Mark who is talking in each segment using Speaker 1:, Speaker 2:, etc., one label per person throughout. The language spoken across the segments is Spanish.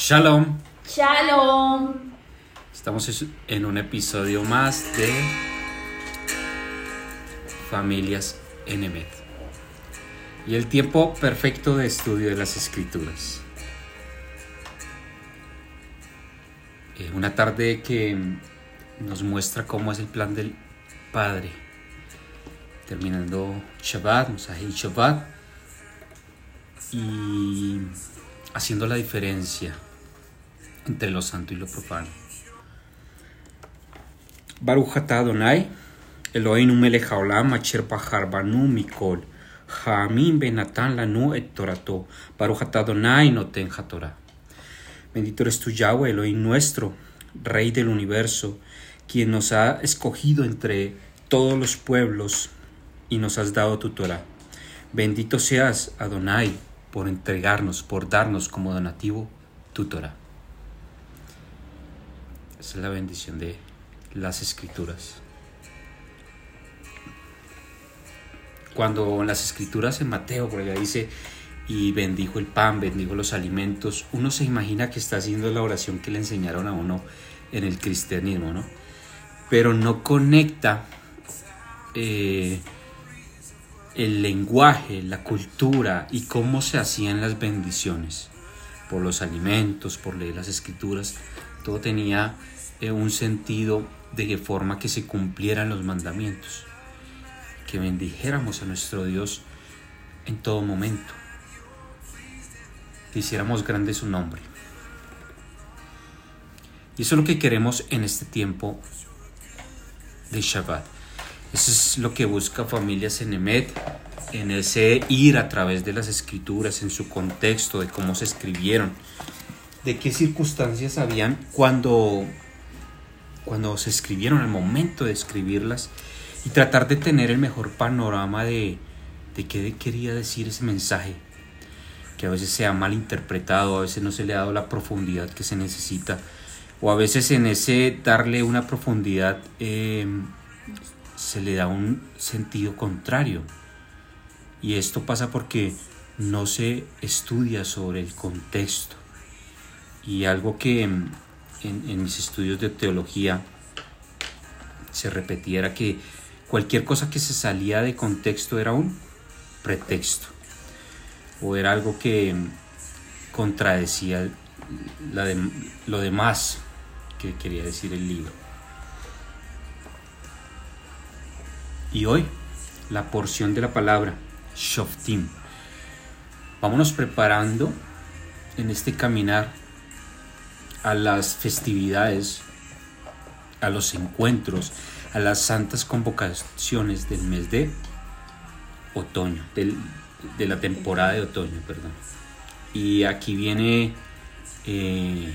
Speaker 1: Shalom.
Speaker 2: Shalom.
Speaker 1: Estamos en un episodio más de Familias Enemet. Y el tiempo perfecto de estudio de las escrituras. Eh, una tarde que nos muestra cómo es el plan del Padre. Terminando Shabbat, Musahil Shabbat. Y haciendo la diferencia entre lo santo y lo profano. Baruch atah Adonai, Eloheinu melech haolam, asher bahar banu mikol, ha'amim benatan lanu et torato, Baruch atah Adonai noten. Bendito eres tú, Yahweh, Elohim nuestro, Rey del universo, quien nos ha escogido entre todos los pueblos y nos has dado tu Torah. Bendito seas, Adonai, por entregarnos, por darnos como donativo tu Torah. Esa es la bendición de las escrituras. Cuando en las escrituras en Mateo, por allá dice, y bendijo el pan, bendijo los alimentos, uno se imagina que está haciendo la oración que le enseñaron a uno en el cristianismo, ¿no? Pero no conecta eh, el lenguaje, la cultura y cómo se hacían las bendiciones por los alimentos, por leer las escrituras, todo tenía eh, un sentido de forma que se cumplieran los mandamientos, que bendijéramos a nuestro Dios en todo momento, que hiciéramos grande su nombre. Y eso es lo que queremos en este tiempo de Shabbat. Eso es lo que busca Familias en Emet, en ese ir a través de las escrituras, en su contexto, de cómo se escribieron, de qué circunstancias habían cuando, cuando se escribieron, al momento de escribirlas, y tratar de tener el mejor panorama de, de qué quería decir ese mensaje, que a veces se ha malinterpretado, a veces no se le ha dado la profundidad que se necesita, o a veces en ese darle una profundidad eh, se le da un sentido contrario. Y esto pasa porque no se estudia sobre el contexto. Y algo que en, mis estudios de teología se repetía era que cualquier cosa que se salía de contexto era un pretexto. O era algo que contradecía lo demás que quería decir el libro. Y hoy, la porción de la palabra, Shoftim. Vámonos preparando en este caminar a las festividades, a los encuentros, a las santas convocaciones del mes de otoño, de la temporada de otoño, perdón. Y aquí viene eh,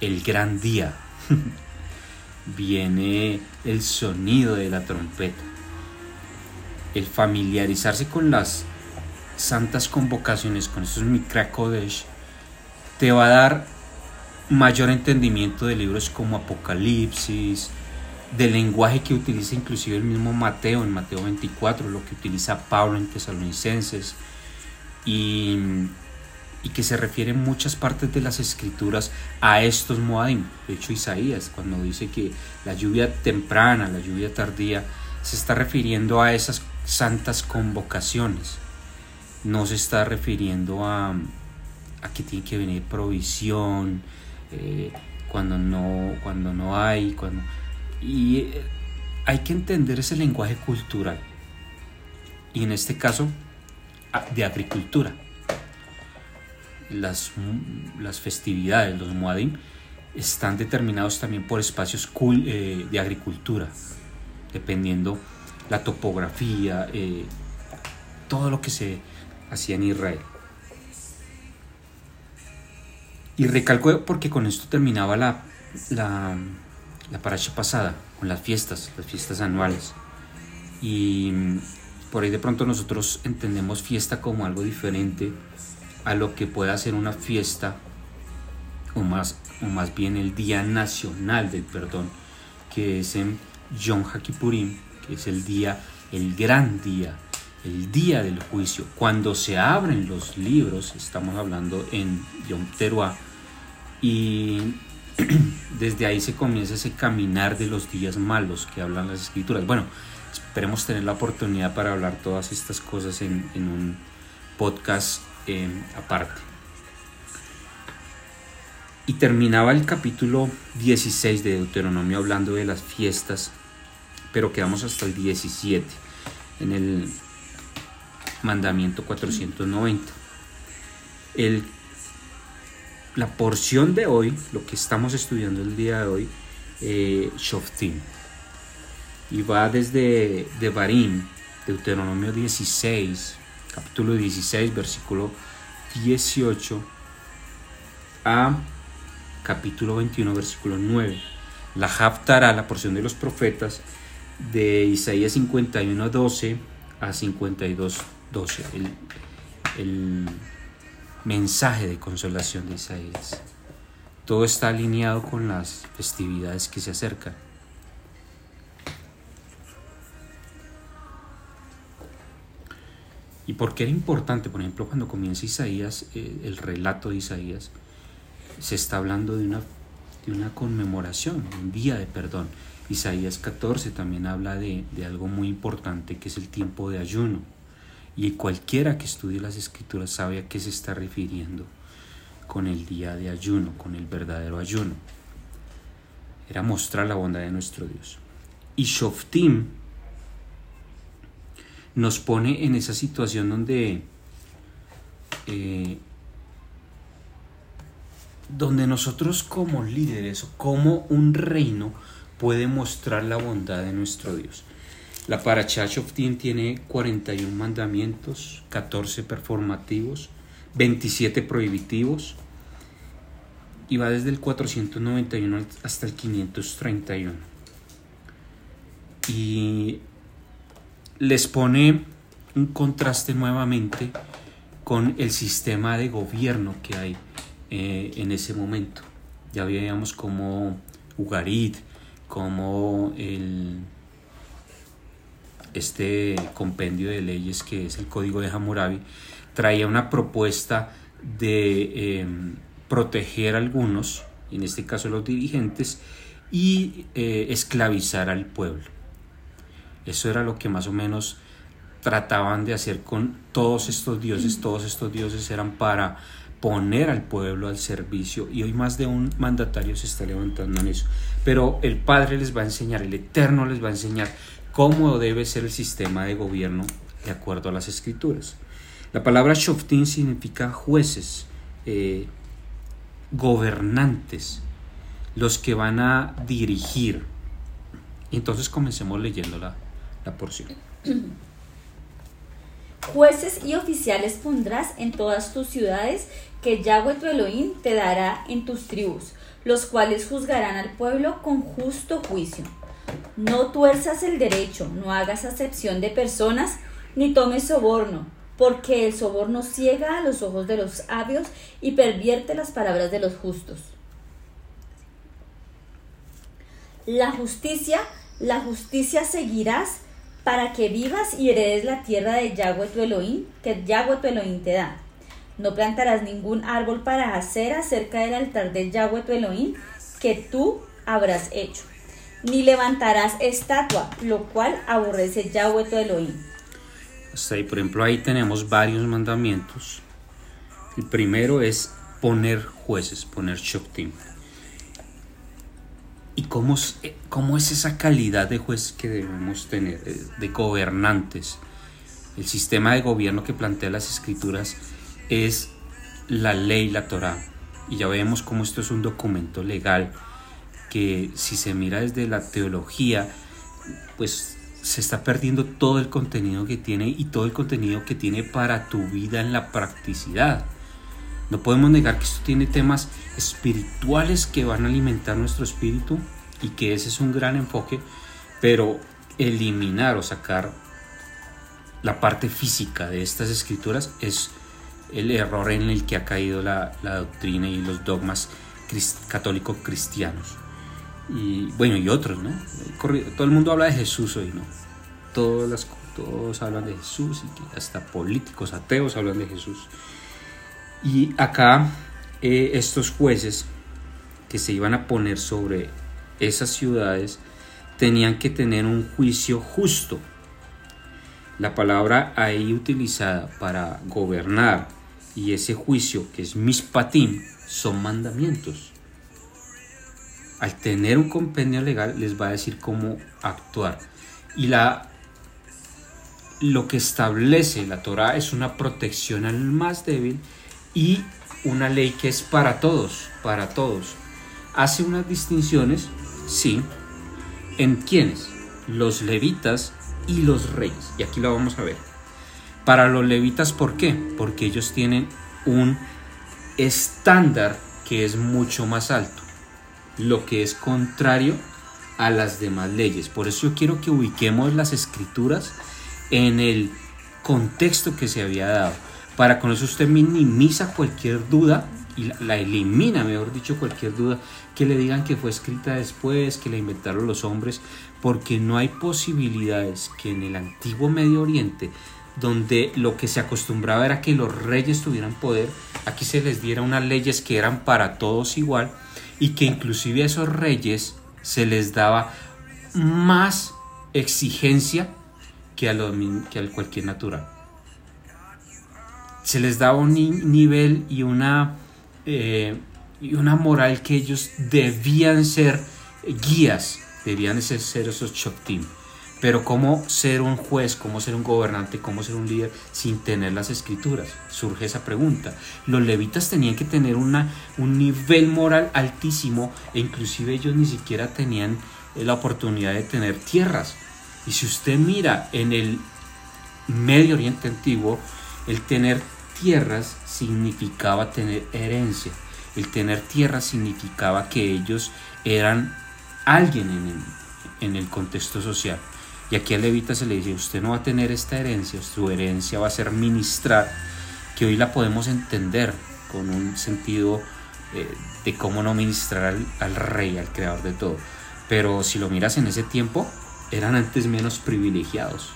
Speaker 1: el gran día, viene el sonido de la trompeta el familiarizarse con las santas convocaciones, con estos Mikra Kodesh, te va a dar mayor entendimiento de libros como Apocalipsis, del lenguaje que utiliza inclusive el mismo Mateo en Mateo 24, lo que utiliza Pablo en Tesalonicenses, y, que se refiere en muchas partes de las escrituras a estos Moadim. De hecho, Isaías, cuando dice que la lluvia temprana, la lluvia tardía, se está refiriendo a esas santas convocaciones. No se está refiriendo a, a que tiene que venir provisión, eh, cuando, no, cuando no hay, cuando... Y eh, hay que entender ese lenguaje cultural. Y en este caso, de agricultura. Las, las festividades, los Muadim, están determinados también por espacios eh, de agricultura, dependiendo la topografía, eh, todo lo que se hacía en Israel. Y recalco porque con esto terminaba la, la, la paracha pasada, con las fiestas, las fiestas anuales. Y por ahí de pronto nosotros entendemos fiesta como algo diferente a lo que pueda ser una fiesta, o más, o más bien el Día Nacional del Perdón, que es en Yom HaKippurim, es el día, el gran día, el día del juicio. Cuando se abren los libros, estamos hablando en Yom Teruah, Y desde ahí se comienza ese caminar de los días malos que hablan las escrituras. Bueno, esperemos tener la oportunidad para hablar todas estas cosas en, un podcast eh, aparte. Y terminaba el capítulo 16 de Deuteronomio hablando de las fiestas, pero quedamos hasta el 17, en el mandamiento 490. El, la porción de hoy, lo que estamos estudiando el día de hoy, eh, Shoftim, y va desde Devarim, Deuteronomio 16, capítulo 16, versículo 18, a capítulo 21, versículo 9. La Haftarah, la porción de los profetas, de Isaías 51, 12 a 52, 12. El, el mensaje de consolación de Isaías. Todo está alineado con las festividades que se acercan. ¿Y por qué era importante? Por ejemplo, cuando comienza Isaías, eh, el relato de Isaías, se está hablando de una, de una conmemoración, un día de perdón. Isaías 14 también habla de, de algo muy importante que es el tiempo de ayuno. Y cualquiera que estudie las escrituras sabe a qué se está refiriendo con el día de ayuno, con el verdadero ayuno. Era mostrar la bondad de nuestro Dios. Y Shoftim nos pone en esa situación donde eh, donde nosotros como líderes como un reino puede mostrar la bondad de nuestro Dios. La Parashat Shoftim tiene 41 mandamientos, 14 performativos, 27 prohibitivos y va desde el 491 hasta el 531. Y les pone un contraste nuevamente con el sistema de gobierno que hay eh, en ese momento. Ya veíamos como Ugarit, como el, este compendio de leyes que es el Código de Hammurabi, traía una propuesta de em, proteger a algunos, en este caso los dirigentes, y eh, esclavizar al pueblo. Eso era lo que más o menos trataban de hacer con todos estos dioses. Todos estos dioses eran para poner al pueblo al servicio y hoy más de un mandatario se está levantando en eso. Pero el Padre les va a enseñar, el Eterno les va a enseñar cómo debe ser el sistema de gobierno de acuerdo a las escrituras. La palabra Shoftim significa jueces, eh, gobernantes, los que van a dirigir. Entonces comencemos leyendo la, la porción.
Speaker 2: Jueces y oficiales pondrás en todas tus ciudades que Yahweh tu Elohim te dará en tus tribus, los cuales juzgarán al pueblo con justo juicio. No tuerzas el derecho, no hagas acepción de personas, ni tomes soborno, porque el soborno ciega a los ojos de los sabios y pervierte las palabras de los justos. La justicia, la justicia seguirás para que vivas y heredes la tierra de Yahweh tu Elohim, que Yahweh tu Elohim te da. No plantarás ningún árbol para hacer acerca del altar de Yahweh tu Elohim, que tú habrás hecho. Ni levantarás estatua, lo cual aborrece Yahweh tu Elohim.
Speaker 1: Hasta ahí, por ejemplo, ahí tenemos varios mandamientos. El primero es poner jueces, poner shoftim. ¿Y cómo, eh, cómo es esa calidad de juez que debemos tener, eh, de gobernantes? El sistema de gobierno que plantea las escrituras es la ley, la Torah. Y ya vemos cómo esto es un documento legal que si se mira desde la teología, pues se está perdiendo todo el contenido que tiene y todo el contenido que tiene para tu vida en la practicidad. No podemos negar que esto tiene temas espirituales que van a alimentar nuestro espíritu y que ese es un gran enfoque, pero eliminar o sacar la parte física de estas escrituras es el error en el que ha caído la, doctrina y los dogmas católicos cristianos. Y bueno, y otros, ¿no? Todo el mundo habla de Jesús hoy, ¿no? Todas las, todos hablan de Jesús y hasta políticos ateos hablan de Jesús. Y acá eh, estos jueces que se iban a poner sobre esas ciudades tenían que tener un juicio justo. La palabra ahí utilizada para gobernar y ese juicio que es mispatim son mandamientos. Al tener un compendio legal les va a decir cómo actuar. Y la lo que establece la Torah es una protección al más débil y una ley que es para todos, para todos. Hace unas distinciones, sí, en quiénes, los levitas y los reyes. Y aquí lo vamos a ver. Para los levitas, ¿por qué? Porque ellos tienen un estándar que es mucho más alto, lo que es contrario a las demás leyes. Por eso yo quiero que ubiquemos las escrituras en el contexto que se había dado. Para con eso usted minimiza cualquier duda y la, elimina, mejor dicho, cualquier duda que le digan que fue escrita después, que la inventaron los hombres, porque no hay posibilidades que en el antiguo Medio Oriente, donde lo que se acostumbraba era que los reyes tuvieran poder, aquí se les diera unas leyes que eran para todos igual y que inclusive a esos reyes se les daba más exigencia que a, lo, que cualquier natural. Se les daba un nivel y una, eh, y una moral que ellos debían ser guías, debían ser, esos choctim. Pero cómo ser un juez, cómo ser un gobernante, cómo ser un líder sin tener las escrituras. Surge esa pregunta. Los levitas tenían que tener una, un nivel moral altísimo e inclusive ellos ni siquiera tenían la oportunidad de tener tierras. Y si usted mira en el Medio Oriente antiguo, el tener tierras significaba tener herencia. El tener tierras significaba que ellos eran alguien en el, en el contexto social. Y aquí a Levita se le dice, usted no va a tener esta herencia, su herencia va a ser ministrar, que hoy la podemos entender con un sentido eh, de cómo no ministrar al, al rey, al creador de todo. Pero si lo miras en ese tiempo, eran antes menos privilegiados.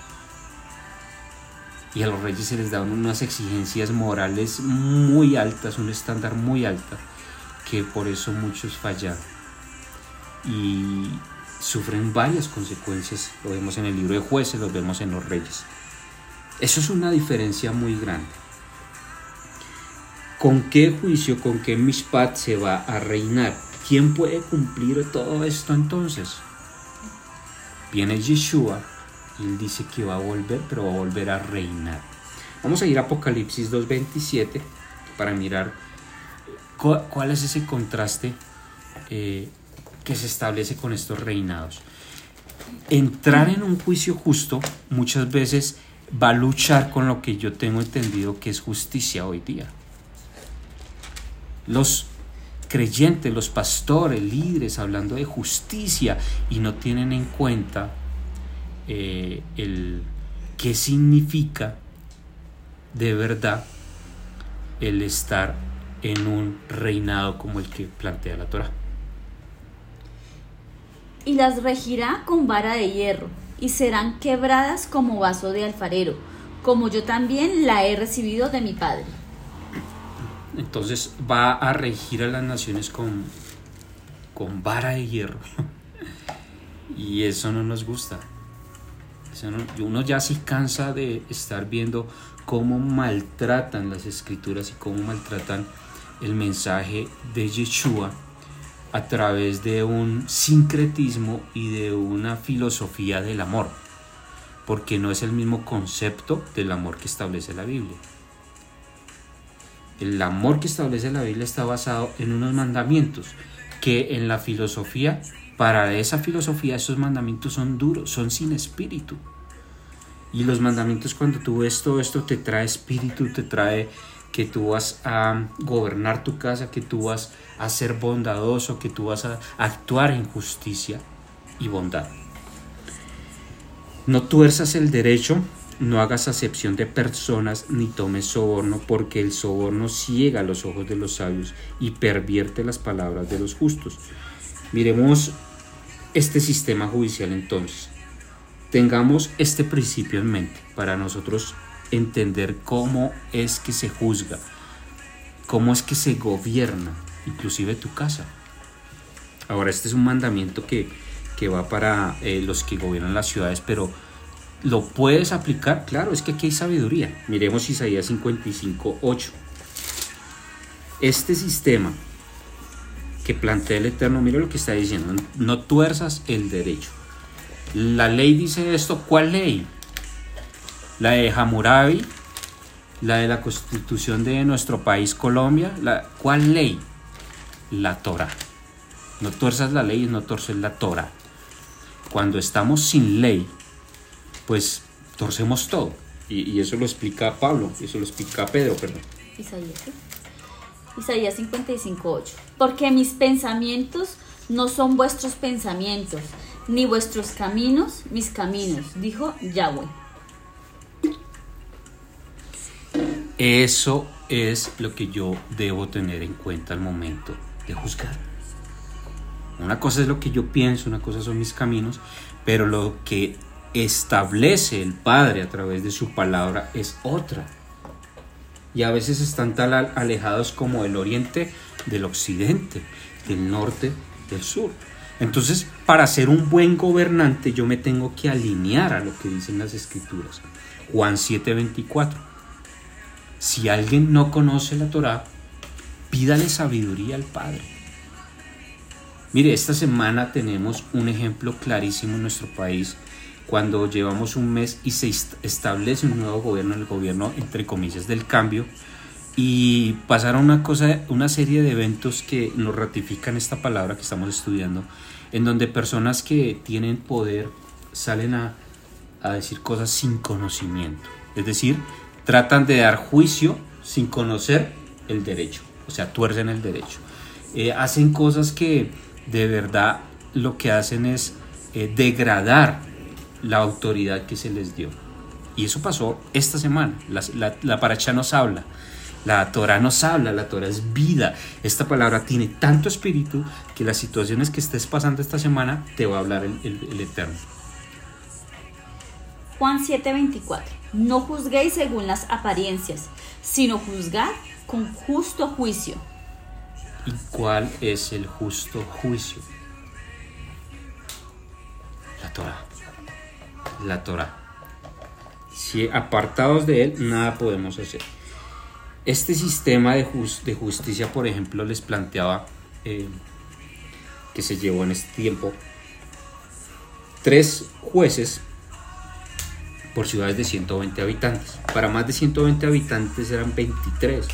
Speaker 1: Y a los reyes se les daban unas exigencias morales muy altas, un estándar muy alto, que por eso muchos fallan y sufren varias consecuencias. Lo vemos en el libro de jueces, lo vemos en los reyes. Eso es una diferencia muy grande. ¿Con qué juicio, con qué mishpat se va a reinar? ¿Quién puede cumplir todo esto entonces? Viene Yeshua y él dice que va a volver, pero va a volver a reinar. Vamos a ir a Apocalipsis 2.27 para mirar cuál, es ese contraste eh, que se establece con estos reinados. Entrar en un juicio justo muchas veces va a luchar con lo que yo tengo entendido que es justicia hoy día. Los creyentes, los pastores, líderes, hablando de justicia y no tienen en cuenta eh, el qué significa de verdad el estar en un reinado como el que plantea la Torah.
Speaker 2: Y las regirá con vara de hierro, y serán quebradas como vaso de alfarero, como yo también la he recibido de mi Padre.
Speaker 1: Entonces va a regir a las naciones con, con vara de hierro. y eso no nos gusta. uno ya se cansa de estar viendo cómo maltratan las escrituras y cómo maltratan el mensaje de Yeshua a través de un sincretismo y de una filosofía del amor, porque no es el mismo concepto del amor que establece la Biblia. El amor que establece la Biblia está basado en unos mandamientos que en la filosofía, para esa filosofía esos mandamientos son duros, son sin espíritu. Y los mandamientos cuando tú ves todo esto te trae espíritu, te trae que tú vas a gobernar tu casa, que tú vas a ser bondadoso, que tú vas a actuar en justicia y bondad. No tuerzas el derecho no hagas acepción de personas ni tomes soborno, porque el soborno ciega los ojos de los sabios y pervierte las palabras de los justos. Miremos este sistema judicial entonces. Tengamos este principio en mente para nosotros entender cómo es que se juzga, cómo es que se gobierna, inclusive tu casa. Ahora, este es un mandamiento que, que va para eh, los que gobiernan las ciudades, pero ¿lo puedes aplicar? Claro, es que aquí hay sabiduría. Miremos Isaías 55, 8. Este sistema que plantea el Eterno, mira lo que está diciendo, no tuerzas el derecho. La ley dice esto, ¿cuál ley? La de Hammurabi, la de la constitución de nuestro país Colombia, la, ¿cuál ley? La Torah. No tuerzas la ley, no torces la Torah. Cuando estamos sin ley, pues torcemos todo. Y, eso lo explica Pablo, eso lo explica Pedro, perdón.
Speaker 2: Isaías, Isaías 55.8. Porque mis pensamientos no son vuestros pensamientos, ni vuestros caminos mis caminos, dijo Yahweh.
Speaker 1: Eso es lo que yo debo tener en cuenta al momento de juzgar. Una cosa es lo que yo pienso, una cosa son mis caminos, pero lo que establece el Padre a través de su palabra es otra. Y a veces están tan alejados como el oriente del occidente, del norte del sur. Entonces, para ser un buen gobernante yo me tengo que alinear a lo que dicen las escrituras. Juan 7:24. Si alguien no conoce la Torá, pídale sabiduría al Padre. Mire, esta semana tenemos un ejemplo clarísimo en nuestro país cuando llevamos un mes y se establece un nuevo gobierno, el gobierno entre comillas del cambio, y pasaron una cosa, una serie de eventos que nos ratifican esta palabra que estamos estudiando, en donde personas que tienen poder salen a, a decir cosas sin conocimiento, es decir, tratan de dar juicio sin conocer el derecho, o sea, tuercen el derecho, eh, hacen cosas que de verdad lo que hacen es eh, degradar la autoridad que se les dio. Y eso pasó esta semana. La, la, paracha nos habla. La Torah nos habla, la Torah es vida. Esta palabra tiene tanto espíritu que las situaciones que estés pasando esta semana te va a hablar el, el Eterno.
Speaker 2: Juan 7:24. No juzguéis según las apariencias, sino juzgad con justo juicio
Speaker 1: ¿Y cuál es el justo juicio? La Torah. La Torah. Si apartados de él, nada podemos hacer. Este sistema de, justicia, por ejemplo, les planteaba eh, que se llevó en este tiempo tres jueces por ciudades de 120 habitantes. Para más de 120 habitantes eran 23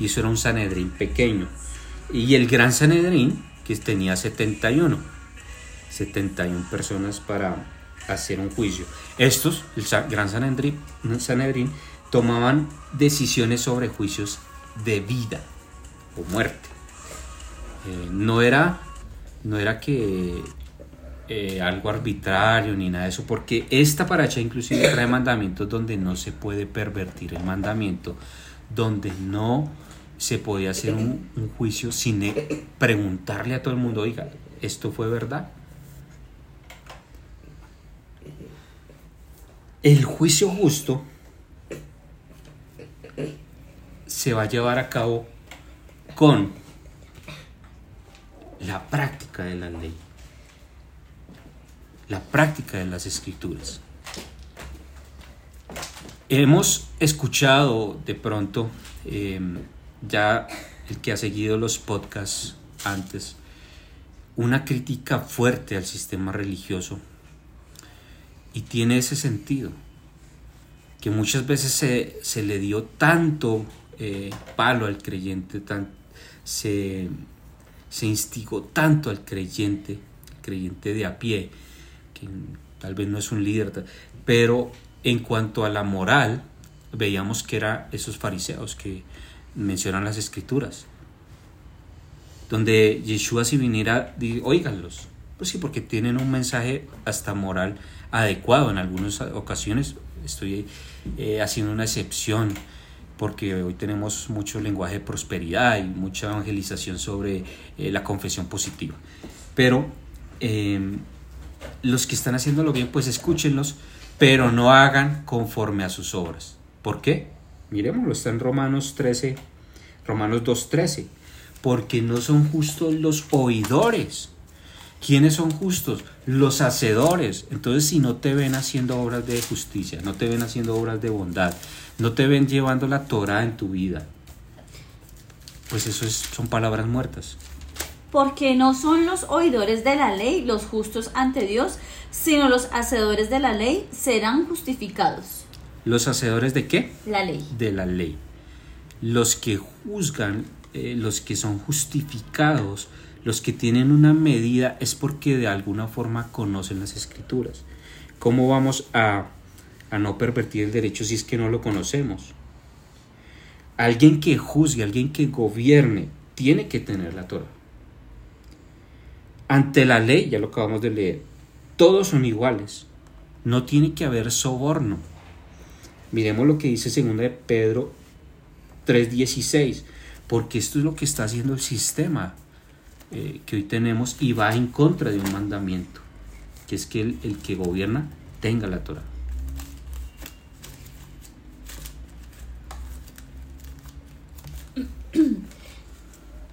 Speaker 1: y eso era un Sanedrín pequeño. Y el Gran Sanedrín, que tenía 71, 71 personas para hacer un juicio. Estos, el Gran Sanedrín, Sanedrín tomaban decisiones sobre juicios de vida o muerte. Eh, no, era, no era que eh, algo arbitrario ni nada de eso, porque esta paracha inclusive trae mandamientos donde no se puede pervertir el mandamiento, donde no se podía hacer un, juicio sin e, preguntarle a todo el mundo, oiga, ¿esto fue verdad? El juicio justo se va a llevar a cabo con la práctica de la ley, la práctica de las escrituras. Hemos escuchado de pronto em, ya el que ha seguido los podcasts antes, una crítica fuerte al sistema religioso. Y tiene ese sentido, que muchas veces se, le dio tanto eh, palo al creyente, tan, se, se instigó tanto al creyente, creyente de a pie, que tal vez no es un líder, pero en cuanto a la moral, veíamos que eran esos fariseos que mencionan las escrituras. Donde Yeshua si viniera, oíganlos. Pues sí, porque tienen un mensaje hasta moral adecuado. En algunas ocasiones estoy eh, haciendo una excepción porque hoy tenemos mucho lenguaje de prosperidad y mucha evangelización sobre eh, la confesión positiva. Pero em, los que están haciéndolo bien, pues escúchenlos, pero no hagan conforme a sus obras. ¿Por qué? Miremoslo, está en Romanos 13, Romanos 2.13. Porque no son justos los oidores, ¿Quiénes son justos? Los hacedores. Entonces, si no te ven haciendo obras de justicia, no te ven haciendo obras de bondad, no te ven llevando la Torah en tu vida, pues eso es, son palabras muertas.
Speaker 2: Porque no son los oidores de la ley los justos ante Dios, sino los hacedores de la ley serán justificados.
Speaker 1: ¿Los hacedores de qué?
Speaker 2: La ley.
Speaker 1: De la ley. Los que juzgan, eh, los que son justificados, los que tienen una medida es porque de alguna forma conocen las escrituras. ¿Cómo vamos a, a no pervertir el derecho si es que no lo conocemos? Alguien que juzgue, alguien que gobierne, tiene que tener la Torah. Ante la ley, ya lo acabamos de leer, todos son iguales. No tiene que haber soborno. Miremos lo que dice 2 de Pedro 3:16, porque esto es lo que está haciendo el sistema eh, que hoy tenemos y va en contra de un mandamiento, que es que el, el que gobierna tenga la Torah.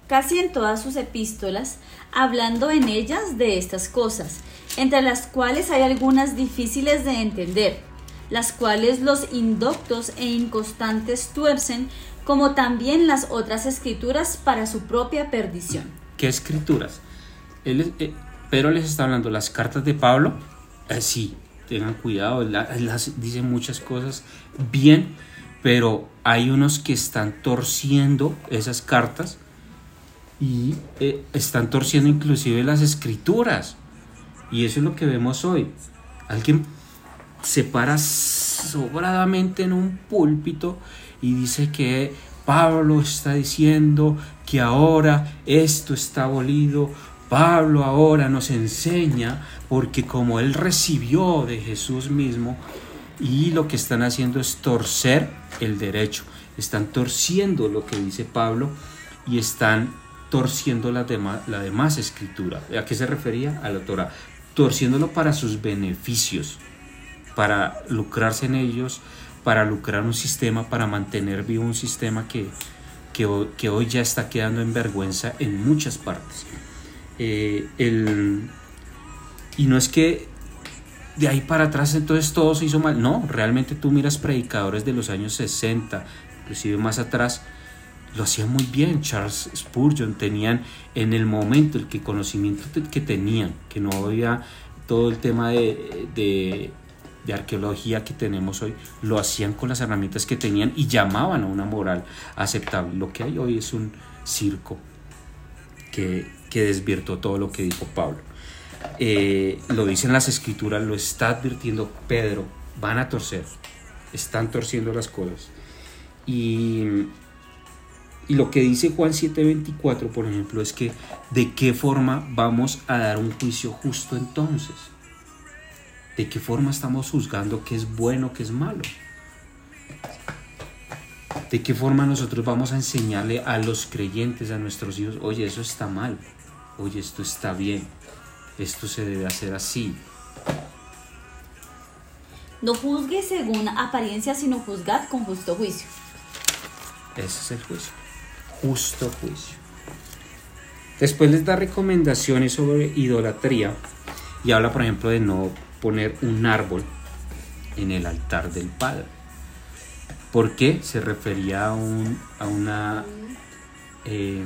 Speaker 2: Casi en todas sus epístolas, hablando en ellas de estas cosas, entre las cuales hay algunas difíciles de entender, las cuales los indoctos e inconstantes tuercen, como también las otras escrituras para su propia perdición.
Speaker 1: ¿Qué escrituras? Él, eh, Pedro les está hablando las cartas de Pablo. Eh, sí, tengan cuidado, la- las, dicen muchas cosas bien, pero hay unos que están torciendo esas cartas y eh, están torciendo inclusive las escrituras. Y eso es lo que vemos hoy. Alguien se para sobradamente en un púlpito y dice que Pablo está diciendo que ahora esto está abolido. Pablo ahora nos enseña porque como él recibió de Jesús mismo y lo que están haciendo es torcer el derecho. Están torciendo lo que dice Pablo y están torciendo la demás, la escritura. ¿A qué se refería? A la Torah. Torciéndolo para sus beneficios, para lucrarse en ellos, para lucrar un sistema, para mantener vivo un sistema que, que hoy ya está quedando en vergüenza en muchas partes. Eh, el, y no es que de ahí para atrás entonces todo se hizo mal. No, realmente tú miras predicadores de los años 60, inclusive más atrás, lo hacían muy bien. Charles Spurgeon tenían en el momento el que conocimiento que tenían, que no había todo el tema de, de, de arqueología que tenemos hoy, lo hacían con las herramientas que tenían y llamaban a una moral aceptable. Lo que hay hoy es un circo que, que desvirtó todo lo que dijo Pablo. Eh, lo dicen las escrituras, lo está advirtiendo Pedro, van a torcer, están torciendo las cosas. Y, y lo que dice Juan 7:24, por ejemplo, es que de qué forma vamos a dar un juicio justo entonces. ¿De qué forma estamos juzgando qué es bueno, qué es malo? ¿De qué forma nosotros vamos a enseñarle a los creyentes, a nuestros hijos, oye, eso está mal, oye, esto está bien, esto se debe hacer así?
Speaker 2: No juzgue según apariencia, sino juzgad con justo juicio.
Speaker 1: Ese es el juicio. Justo juicio. Después les da recomendaciones sobre idolatría y habla, por ejemplo, de no poner un árbol en el altar del Padre. ¿Por qué? Se refería a, un, a una eh,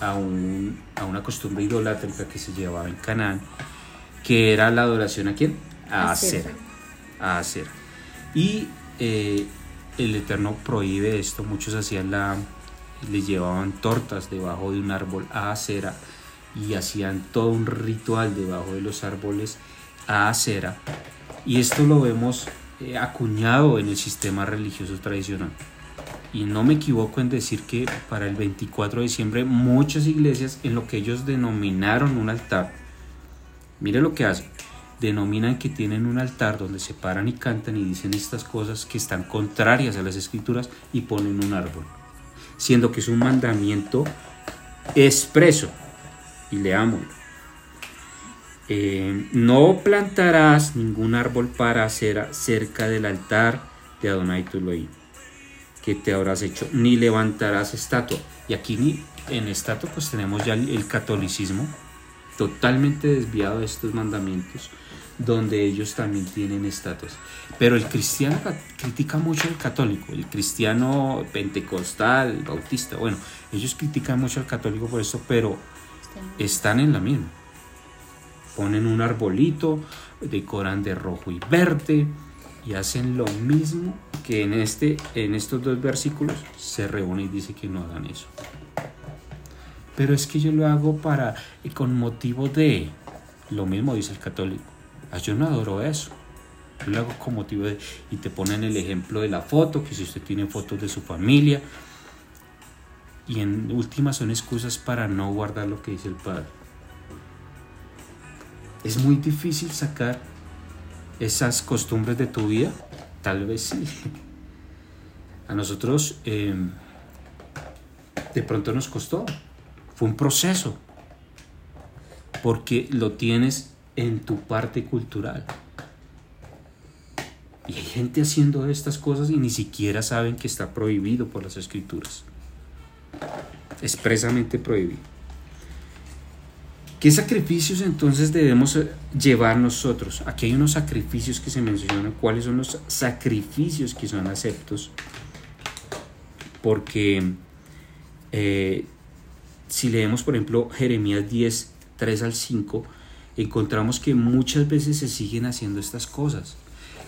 Speaker 1: a, un- a una costumbre idolátrica que se llevaba en Canaán, que era la adoración a quién? A
Speaker 2: Acera.
Speaker 1: Acera. A Acera. Y eh, el Eterno prohíbe esto. Muchos hacían la. Le llevaban tortas debajo de un árbol a Acera y hacían todo un ritual debajo de los árboles a Acera. Y esto lo vemos eh, acuñado en el sistema religioso tradicional. Y no me equivoco en decir que para el 24 de diciembre muchas iglesias en lo que ellos denominaron un altar, mire lo que hacen, denominan que tienen un altar donde se paran y cantan y dicen estas cosas que están contrarias a las escrituras y ponen un árbol, siendo que es un mandamiento expreso. Y leámoslo. Eh, no plantarás ningún árbol para acera cerca del altar de Adonai tu que te habrás hecho, ni levantarás estatua. Y aquí en estatua pues tenemos ya el catolicismo, totalmente desviado de estos mandamientos, donde ellos también tienen estatus. Pero el cristiano critica mucho al católico, el cristiano pentecostal, bautista, bueno, ellos critican mucho al católico por eso, pero están en la misma. Ponen un arbolito, decoran de rojo y verde y hacen lo mismo que en, este, en estos dos versículos se reúne y dice que no hagan eso. Pero es que yo lo hago para, con motivo de, lo mismo dice el católico Ah, yo no adoro eso. Yo lo hago con motivo de... Y te ponen el ejemplo de la foto, que si usted tiene fotos de su familia. Y en últimas son excusas para no guardar lo que dice el Padre. Es muy difícil sacar esas costumbres de tu vida. Tal vez sí. A nosotros em, de pronto nos costó. Fue un proceso. Porque lo tienes en tu parte cultural. Y hay gente haciendo estas cosas y ni siquiera saben que está prohibido por las escrituras. Expresamente prohibido. ¿Qué sacrificios entonces debemos eh, llevar nosotros? Aquí hay unos sacrificios que se mencionan. ¿Cuáles son los sacrificios que son aceptos? Porque eh, si leemos, por ejemplo, Jeremías 10, 3 al 5, encontramos que muchas veces se siguen haciendo estas cosas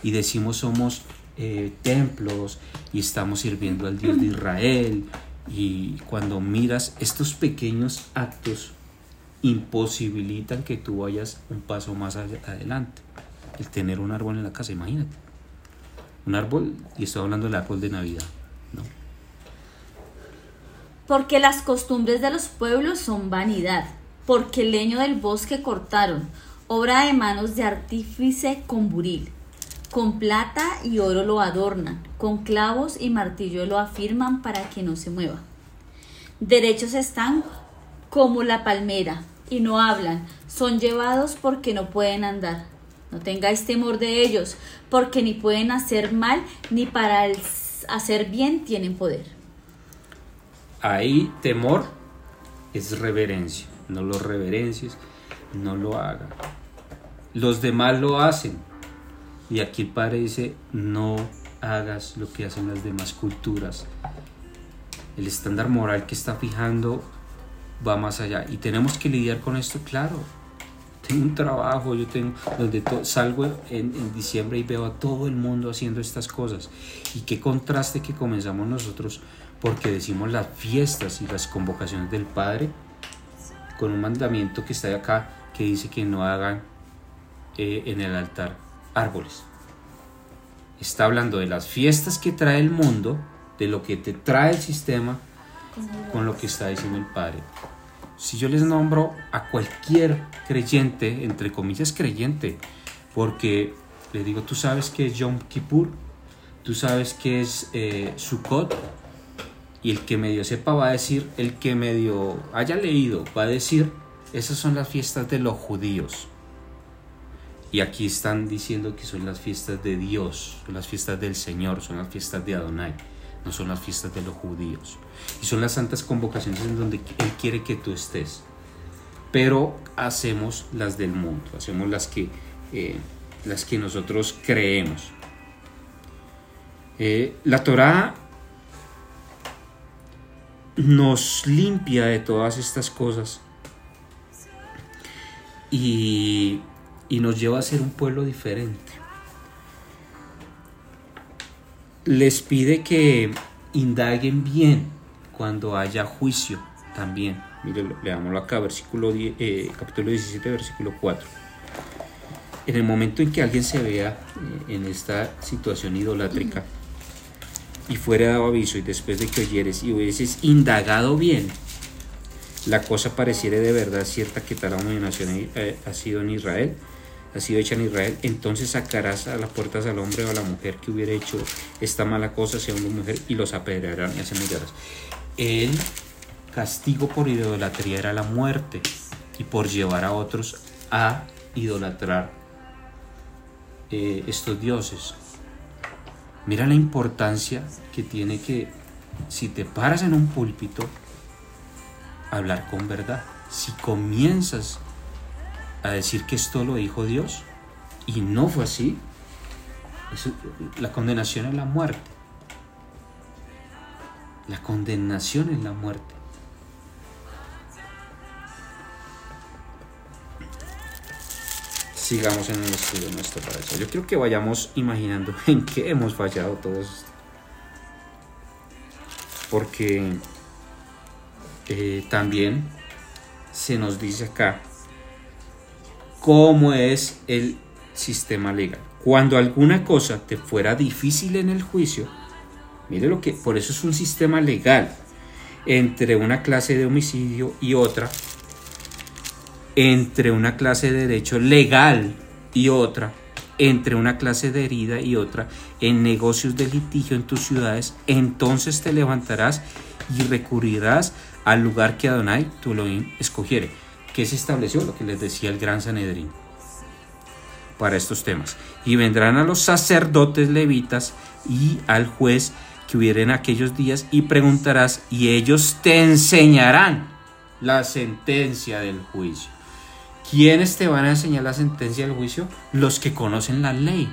Speaker 1: y decimos somos eh, templos y estamos sirviendo al Dios de Israel y cuando miras estos pequeños actos imposibilitan que tú vayas un paso más adelante. El tener un árbol en la casa, imagínate. Un árbol, y estoy hablando del árbol de Navidad, ¿no?
Speaker 2: Porque las costumbres de los pueblos son vanidad porque el leño del bosque cortaron, obra de manos de artífice con buril. Con plata y oro lo adornan, con clavos y martillo lo afirman para que no se mueva. Derechos están como la palmera, y no hablan, son llevados porque no pueden andar. No tengáis temor de ellos, porque ni pueden hacer mal, ni para hacer bien tienen poder.
Speaker 1: Ahí temor es reverencia no lo reverencies, no lo haga. Los demás lo hacen. Y aquí el Padre dice, no hagas lo que hacen las demás culturas. El estándar moral que está fijando va más allá. Y tenemos que lidiar con esto, claro. Tengo un trabajo, yo tengo, donde salgo en, en diciembre y veo a todo el mundo haciendo estas cosas. Y qué contraste que comenzamos nosotros porque decimos las fiestas y las convocaciones del Padre con un mandamiento que está acá que dice que no hagan eh, en el altar árboles. Está hablando de las fiestas que trae el mundo, de lo que te trae el sistema, con lo que está diciendo el Padre. Si yo les nombro a cualquier creyente, entre comillas creyente, porque les digo, tú sabes que es Yom Kippur, tú sabes que es eh, Sukkot, y el que medio sepa va a decir, el que medio haya leído va a decir, esas son las fiestas de los judíos. Y aquí están diciendo que son las fiestas de Dios, son las fiestas del Señor, son las fiestas de Adonai, no son las fiestas de los judíos. Y son las santas convocaciones en donde Él quiere que tú estés. Pero hacemos las del mundo, hacemos las que, eh, las que nosotros creemos. Eh, la Torah nos limpia de todas estas cosas y, nos lleva a ser un pueblo diferente. Les pide que indaguen bien cuando haya juicio también. Mire, leámoslo acá, versículo eh, capítulo 17, versículo 4. En el momento en que alguien se vea eh, en esta situación idolátrica, y fuera dado aviso y después de que oyeres y hubieses indagado bien, la cosa pareciera de verdad cierta que tal abominación eh, ha sido en Israel, ha sido hecha en Israel, entonces sacarás a las puertas al hombre o a la mujer que hubiera hecho esta mala cosa, sea hombre o mujer, y los apedrearán y hacen El castigo por idolatría era la muerte y por llevar a otros a idolatrar eh, estos dioses. Mira la importancia que tiene que si te paras en un púlpito, hablar con verdad. Si comienzas a decir que esto lo dijo Dios y no fue así. la condenación es la muerte. La condenación es la muerte. Sigamos en el estudio nuestro parecer. Yo quiero que vayamos imaginando en qué hemos fallado todos. Porque eh, también se nos dice acá cómo es el sistema legal. Cuando alguna cosa te fuera difícil en el juicio, mire lo que, por eso es un sistema legal entre una clase de homicidio y otra, entre una clase de derecho legal y otra, entre una clase de herida y otra, en negocios de litigio en tus ciudades, entonces te levantarás y recurrirás al lugar que Adonai, tu Elohim, escogiere. ¿Qué se estableció? Lo que les decía el gran Sanedrín para estos temas. Y vendrán a los sacerdotes levitas y al juez que hubiera en aquellos días y preguntarás y ellos te enseñarán la sentencia del juicio. ¿Quiénes te van a enseñar la sentencia del juicio? Los que conocen la ley,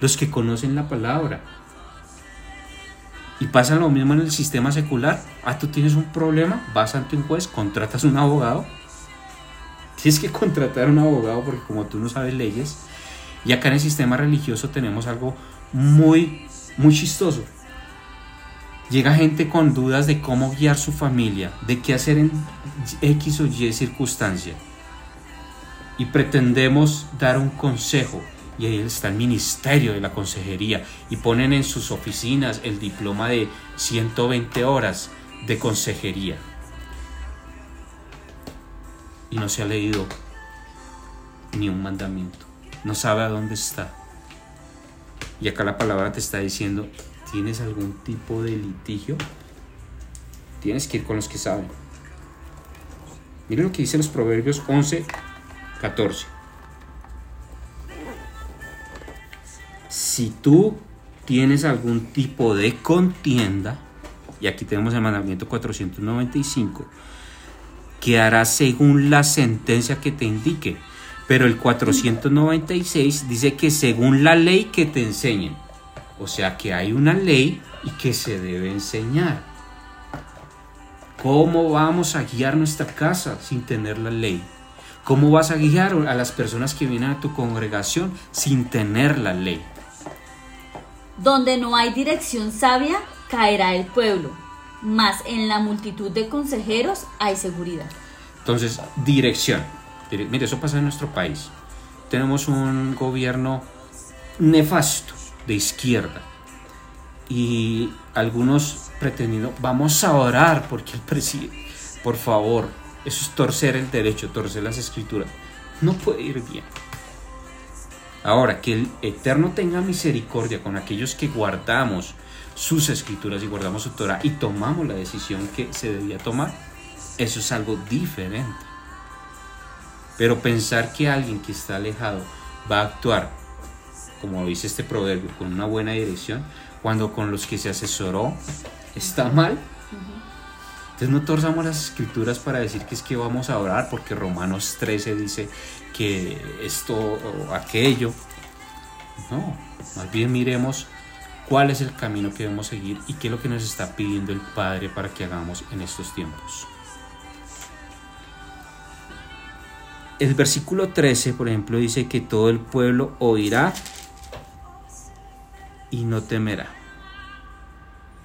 Speaker 1: los que conocen la palabra, y pasa lo mismo en el sistema secular. Ah, tú tienes un problema, vas ante un juez, contratas un abogado. Tienes que contratar un abogado porque como tú no sabes leyes. Y acá en el sistema religioso tenemos algo muy, muy chistoso. Llega gente con dudas de cómo guiar su familia, de qué hacer en X o Y circunstancia. Y pretendemos dar un consejo y ahí está el ministerio de la consejería y ponen en sus oficinas el diploma de 120 horas de consejería. Y no se ha leído ni un mandamiento, no sabe a dónde está. Y acá la palabra te está diciendo, ¿tienes algún tipo de litigio? Tienes que ir con los que saben. Miren lo que dice los Proverbios 11, 14. si tú tienes algún tipo de contienda, y aquí tenemos el mandamiento 495, que harás según la sentencia que te indique. Pero el 496 dice que según la ley que te enseñen. O sea que hay una ley y que se debe enseñar. ¿Cómo vamos a guiar nuestra casa sin tener la ley? ¿Cómo vas a guiar a las personas que vienen a tu congregación sin tener la ley?
Speaker 2: Donde no hay dirección sabia, caerá el pueblo, mas en la multitud de consejeros hay seguridad.
Speaker 1: Entonces, dirección. Mire, eso pasa en nuestro país. Tenemos un gobierno nefasto de izquierda y algunos pretendiendo, vamos a orar porque el presidente, por favor, eso es torcer el derecho, torcer las escrituras. No puede ir bien. Ahora, que el Eterno tenga misericordia con aquellos que guardamos sus escrituras y guardamos su Torah y tomamos la decisión que se debía tomar, eso es algo diferente. Pero pensar que alguien que está alejado va a actuar, como dice este proverbio, con una buena dirección, cuando con los que se asesoró está mal, entonces no torzamos las escrituras para decir que es que vamos a orar porque Romanos 13 dice que esto o aquello. No, más bien miremos cuál es el camino que debemos seguir y qué es lo que nos está pidiendo el Padre para que hagamos en estos tiempos. El versículo 13, por ejemplo, dice que todo el pueblo oirá y no temerá.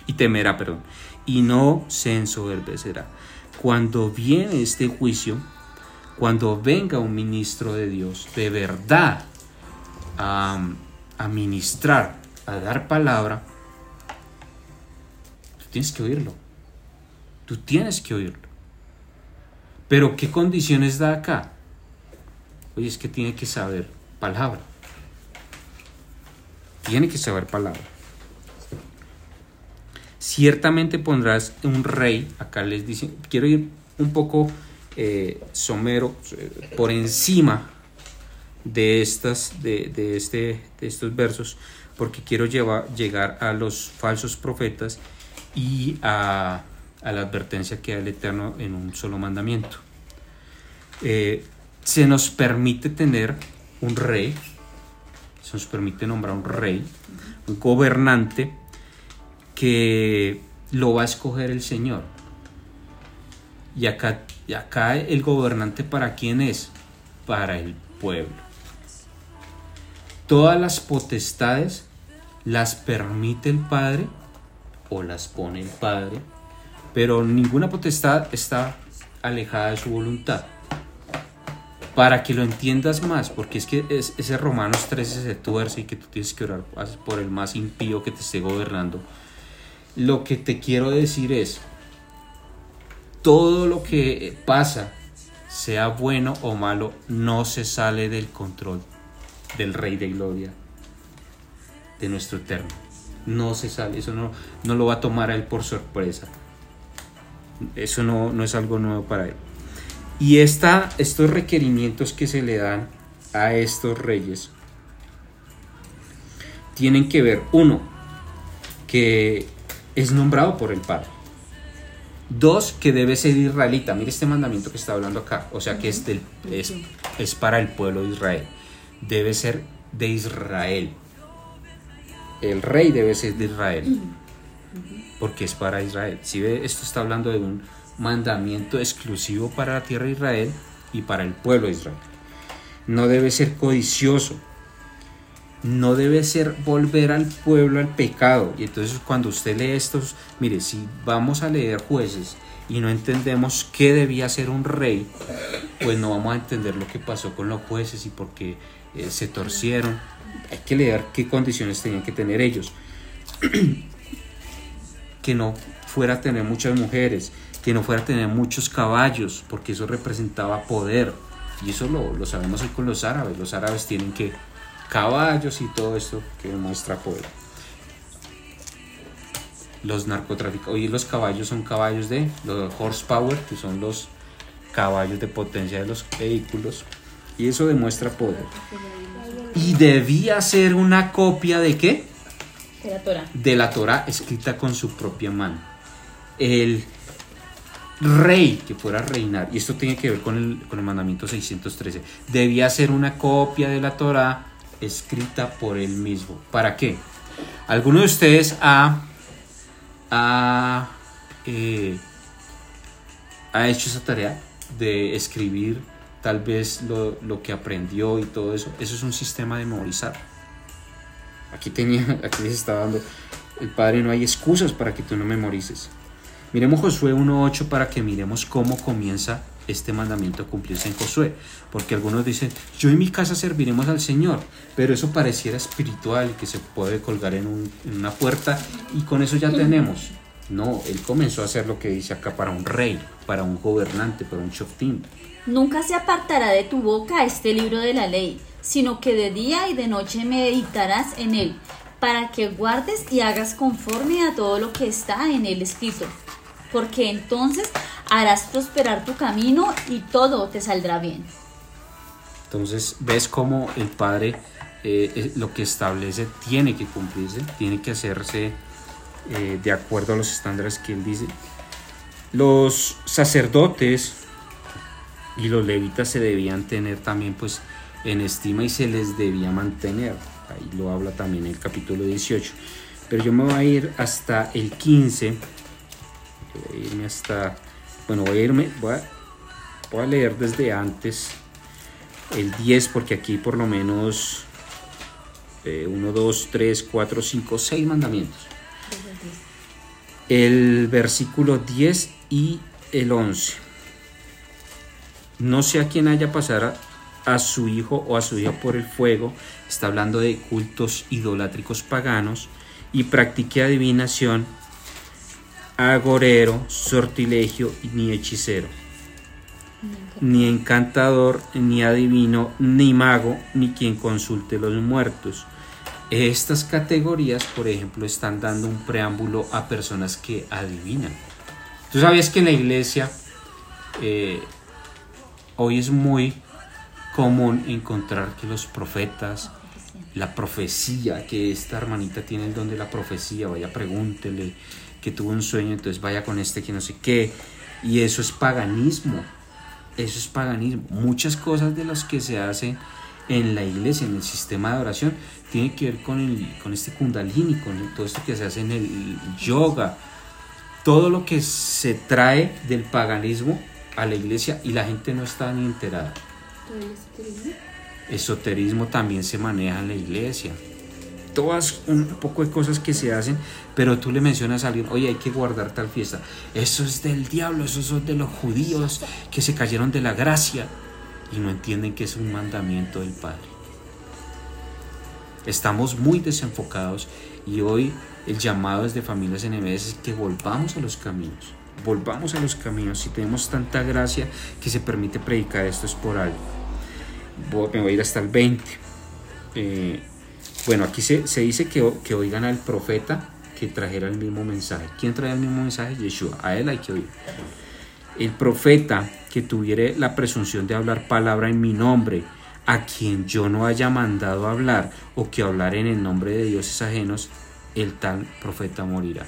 Speaker 1: Y temerá, perdón y no se ensoberbecerá. Cuando viene este juicio, cuando venga un ministro de Dios de verdad a, a ministrar, a dar palabra, tú tienes que oírlo. Tú tienes que oírlo. Pero ¿qué condiciones da acá? Oye, es que tiene que saber palabra. Tiene que saber palabra. Ciertamente pondrás un rey, acá les dice, quiero ir un poco eh, somero, eh, por encima de, estas, de, este, de estos versos, porque quiero llevar, llegar a los falsos profetas y a, la advertencia que da el Eterno en un solo mandamiento. Eh, se nos permite tener un rey, se nos permite nombrar un rey, un gobernante que lo va a escoger el Señor. Y acá, y acá el gobernante para quién es? Para el pueblo. Todas las potestades las permite el Padre o las pone el Padre, pero ninguna potestad está alejada de su voluntad. Para que lo entiendas más, porque es que ese Romanos 13 se tuerce y que tú tienes que orar por el más impío que te esté gobernando. Lo que te quiero decir es, todo lo que pasa, sea bueno o malo, no se sale del control del Rey de Gloria, de nuestro Eterno. No se sale, eso no, no lo va a tomar a él por sorpresa. Eso no, no es algo nuevo para él. Y esta, estos requerimientos que se le dan a estos reyes tienen que ver, uno, que es nombrado por el Padre. Dos, que debe ser israelita. Mire este mandamiento que está hablando acá. O sea que es, es, es para el pueblo de Israel debe ser de Israel. El rey debe ser de Israel. Porque es para Israel. Si ve, esto está hablando de un mandamiento exclusivo para la tierra de Israel y para el pueblo de Israel. No debe ser codicioso. No debe ser volver al pueblo al pecado. Y entonces cuando usted lee estos, mire, si vamos a leer jueces y no entendemos qué debía ser un rey, pues no vamos a entender lo que pasó con los jueces y por qué eh, se torcieron. Hay que leer qué condiciones tenían que tener ellos. que no fuera a tener muchas mujeres, que no fuera a tener muchos caballos, porque eso representaba poder. Y eso lo, lo sabemos hoy con los árabes. Los árabes tienen que caballos y todo esto que demuestra poder. Los narcotráficos, hoy los caballos son caballos de los horsepower, que son los caballos de potencia de los vehículos. Y eso demuestra poder. Y debía ser una copia de qué?
Speaker 2: De la Torah.
Speaker 1: De la Torah escrita con su propia mano. El rey que fuera a reinar, y esto tiene que ver con el, con el mandamiento 613, debía ser una copia de la Torah escrita por él mismo. ¿Para qué? ¿Alguno de ustedes ha, ha, eh, ha hecho esa tarea de escribir tal vez lo, que aprendió y todo eso, eso es un sistema de memorizar. Aquí tenía, aquí les estaba dando, el Padre no hay excusas para que tú no memorices. Miremos Josué 1.8 para que miremos cómo comienza este mandamiento cumplirse en Josué. Porque algunos dicen, yo en mi casa serviremos al Señor, pero eso pareciera espiritual, que se puede colgar en, una puerta y con eso ya tenemos. No, él comenzó a hacer lo que dice acá para un rey, para un gobernante, para un shoftim.
Speaker 2: Nunca se apartará de tu boca este libro de la ley, sino que de día y de noche meditarás en él, para que guardes y hagas conforme a todo lo que está en él escrito. Porque entonces harás prosperar tu camino y todo te saldrá bien.
Speaker 1: Entonces ves cómo el Padre eh, eh, lo que establece tiene que cumplirse, tiene que hacerse eh, de acuerdo a los estándares que él dice. Los sacerdotes y los levitas se debían tener también pues en estima y se les debía mantener. Ahí lo habla también el capítulo 18. Pero yo me voy a ir hasta el 15. Voy a irme hasta... Bueno, voy a irme... Voy a, leer desde antes el 10 porque aquí por lo menos 1, 2, 3, 4, 5, 6 mandamientos. El versículo 10 y el 11 no sea quien haya pasar a, su hijo o a su hija por el fuego, está hablando de cultos idolátricos paganos, y practique adivinación, agorero, sortilegio ni hechicero, ni encantador, ni adivino, ni mago, ni quien consulte los muertos. Estas categorías, por ejemplo, están dando un preámbulo a personas que adivinan. ¿Tú sabías que en la iglesia eh, Hoy es muy común encontrar que los profetas, la profecía, que esta hermanita tiene el don de la profecía, vaya pregúntele que tuvo un sueño, entonces vaya con este que no sé qué, y eso es paganismo. Eso es paganismo. Muchas cosas de las que se hacen en la iglesia, en el sistema de oración, tiene que ver con, el, con este kundalini, con todo esto que se hace en el yoga, todo lo que se trae del paganismo a la iglesia y la gente no está ni enterada. Esoterismo también se maneja en la iglesia. Todas un poco de cosas que se hacen, pero tú le mencionas a alguien, oye, hay que guardar tal fiesta. Eso es del diablo, eso es de los judíos que se cayeron de la gracia y no entienden que es un mandamiento del Padre. Estamos muy desenfocados y hoy el llamado desde Familias NMS es que volvamos a los caminos, volvamos a los caminos. Si tenemos tanta gracia que se permite predicar esto es por algo. Me voy a ir hasta el 20. Eh, bueno, aquí se, dice que, que oigan al profeta que trajera el mismo mensaje. ¿Quién trae el mismo mensaje? Yeshua. A él hay que oír. El profeta que tuviera la presunción de hablar palabra en mi nombre, a quien yo no haya mandado hablar o que hablar en el nombre de dioses ajenos, el tal profeta morirá.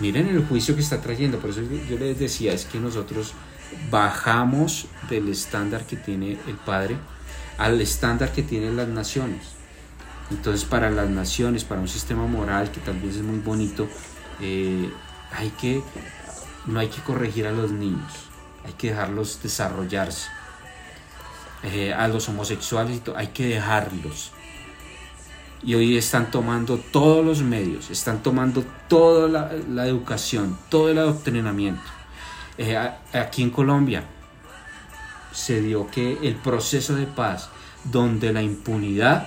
Speaker 1: miren el juicio que está trayendo, por eso yo les decía, es que nosotros bajamos del estándar que tiene el Padre al estándar que tienen las naciones. Entonces para las naciones, para un sistema moral que vez es muy bonito, eh, hay que, no hay que corregir a los niños, hay que dejarlos desarrollarse. Eh, a los homosexuales hay que dejarlos y hoy están tomando todos los medios, están tomando toda la, educación, todo el adoctrinamiento. Eh, aquí en Colombia se dio que el proceso de paz, donde la impunidad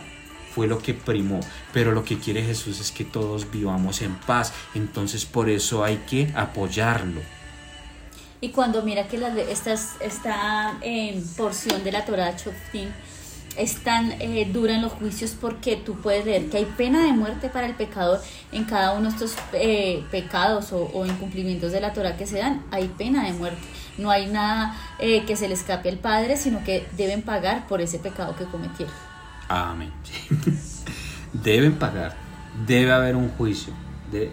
Speaker 1: fue lo que primó, pero lo que quiere Jesús es que todos vivamos en paz, entonces por eso hay que apoyarlo.
Speaker 2: Y cuando mira que esta, esta eh, porción de la Torah Choftim es tan eh, dura en los juicios porque tú puedes leer que hay pena de muerte para el pecador en cada uno de estos eh, pecados o, incumplimientos de la Torah que se dan, hay pena de muerte. No hay nada eh, que se le escape al Padre, sino que deben pagar por ese pecado que cometieron.
Speaker 1: Amén. deben pagar, debe haber un juicio.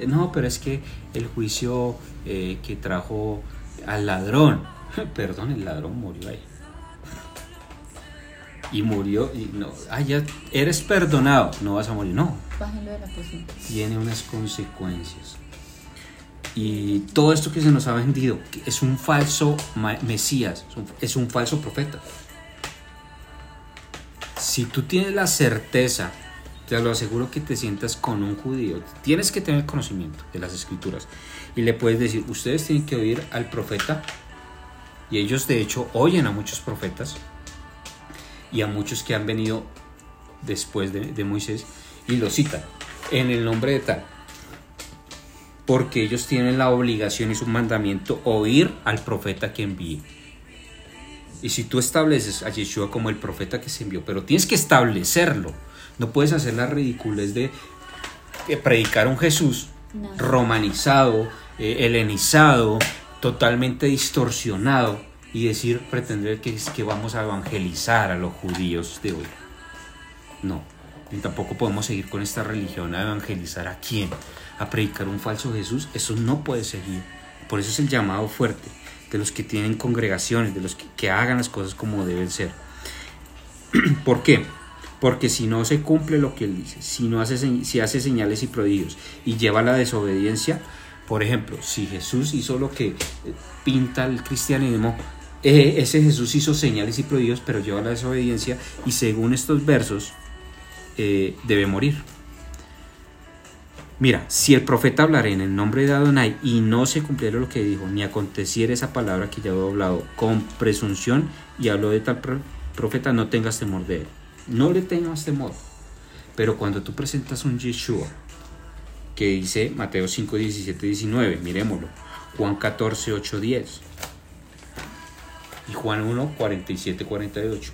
Speaker 1: no, pero es que el juicio que trajo al ladrón, perdón, el ladrón murió ahí y murió y no, ah, ya eres perdonado, no vas a morir, no. Tiene unas consecuencias. Y todo esto que se nos ha vendido es un falso Mesías, es un falso profeta. Si tú tienes la certeza, te lo aseguro que te sientas con un judío, tienes que tener conocimiento de las escrituras y le puedes decir, ustedes tienen que oír al profeta y ellos de hecho oyen a muchos profetas y a muchos que han venido después de, Moisés y lo citan en el nombre de tal. Porque ellos tienen la obligación y su mandamiento oír al profeta que envíe. Y si tú estableces a Yeshua como el profeta que se envió, pero tienes que establecerlo, no puedes hacer la ridiculez de predicar un Jesús romanizado, eh, helenizado, totalmente distorsionado, y decir, pretender que, que vamos a evangelizar a los judíos de hoy. No, y tampoco podemos seguir con esta religión a evangelizar a quién, a predicar un falso Jesús, eso no puede seguir. Por eso es el llamado fuerte de los que tienen congregaciones, de los que, hagan las cosas como deben ser. ¿Por qué? Porque si no se cumple lo que él dice, si, no hace, si hace señales y prodigios y lleva la desobediencia, por ejemplo, si Jesús hizo lo que pinta el cristianismo, eh, ese Jesús hizo señales y prodigios, pero lleva la desobediencia y según estos versos eh, debe morir. Mira, si el profeta hablara en el nombre de Adonai y no se cumpliera lo que dijo, ni aconteciera esa palabra que ya he hablado con presunción y habló de tal profeta, no tengas temor de él. No le tengas temor. Pero cuando tú presentas un Yeshua, que dice Mateo 5, 17, 19, miremoslo, Juan 14, 8, 10 y Juan 1, 47, 48,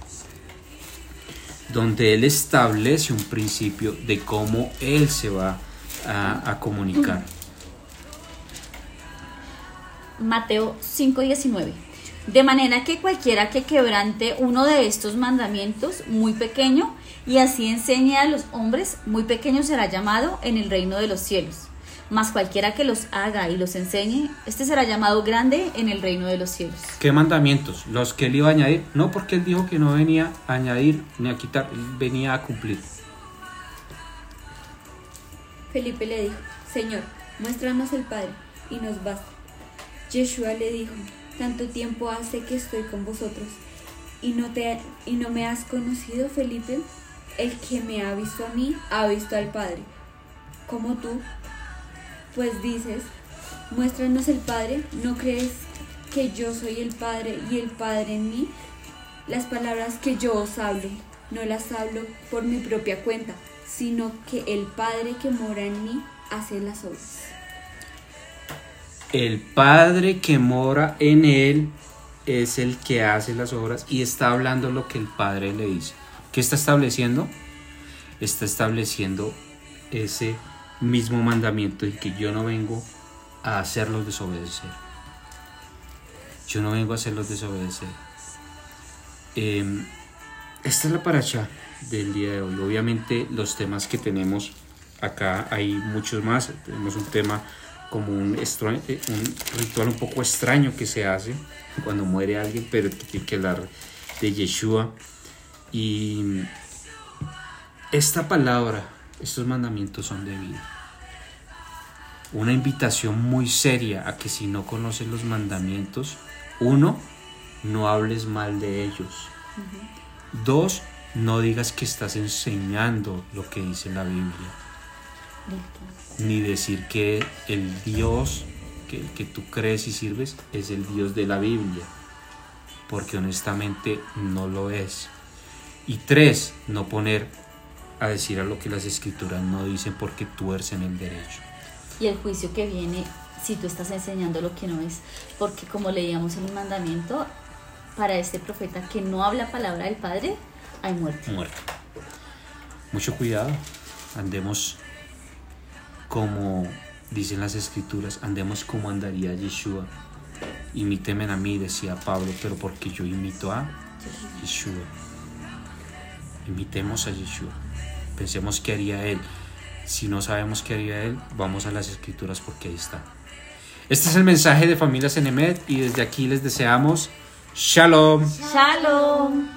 Speaker 1: donde él establece un principio de cómo él se va a, comunicar.
Speaker 2: Mateo 5, 19. De manera que cualquiera que quebrante uno de estos mandamientos muy pequeño y así enseñe a los hombres, muy pequeño será llamado en el reino de los cielos. Mas cualquiera que los haga y los enseñe, este será llamado grande en el reino de los cielos.
Speaker 1: ¿Qué mandamientos? Los que él iba a añadir. No porque él dijo que no venía a añadir ni a quitar, venía a cumplir.
Speaker 3: Felipe le dijo, Señor, muéstranos el Padre, y nos basta. Yeshua le dijo, tanto tiempo hace que estoy con vosotros, y no, te, y no me has conocido, Felipe. El que me ha visto a mí, ha visto al Padre. Como tú, pues dices, muéstranos el Padre, ¿no crees que yo soy el Padre y el Padre en mí? Las palabras que yo os hablo, no las hablo por mi propia cuenta, sino que el Padre que mora en mí hace las obras.
Speaker 1: El Padre que mora en él es el que hace las obras y está hablando lo que el Padre le dice. ¿Qué está estableciendo? Está estableciendo ese mismo mandamiento y que yo no vengo a hacerlos desobedecer. Yo no vengo a hacerlos desobedecer. Em, esta es la paracha del día de hoy. Obviamente los temas que tenemos acá hay muchos más. Tenemos un tema como un, eh, un ritual un poco extraño que se hace cuando muere alguien, pero que tiene que hablar de Yeshua. Y esta palabra, estos mandamientos son de vida. Una invitación muy seria a que si no conoces los mandamientos, uno, no hables mal de ellos. Dos, no digas que estás enseñando lo que dice la Biblia. Ni decir que el Dios que, que tú crees y sirves es el Dios de la Biblia. Porque honestamente no lo es. Y tres, no poner a decir a lo que las escrituras no dicen porque tuercen el derecho.
Speaker 2: Y el juicio que viene si tú estás enseñando lo que no es. Porque como leíamos en el mandamiento, para este profeta que no habla palabra del Padre, hay muerte.
Speaker 1: Muerte. Mucho cuidado. Andemos como dicen las escrituras, andemos como andaría Yeshua. Imíteme a mí, decía Pablo, pero porque yo imito a Yeshua. Imitemos a Yeshua. Pensemos qué haría Él. Si no sabemos qué haría Él, vamos a las escrituras porque ahí está. Este es el mensaje de Familias Enemet y desde aquí les deseamos Shalom.
Speaker 2: Shalom.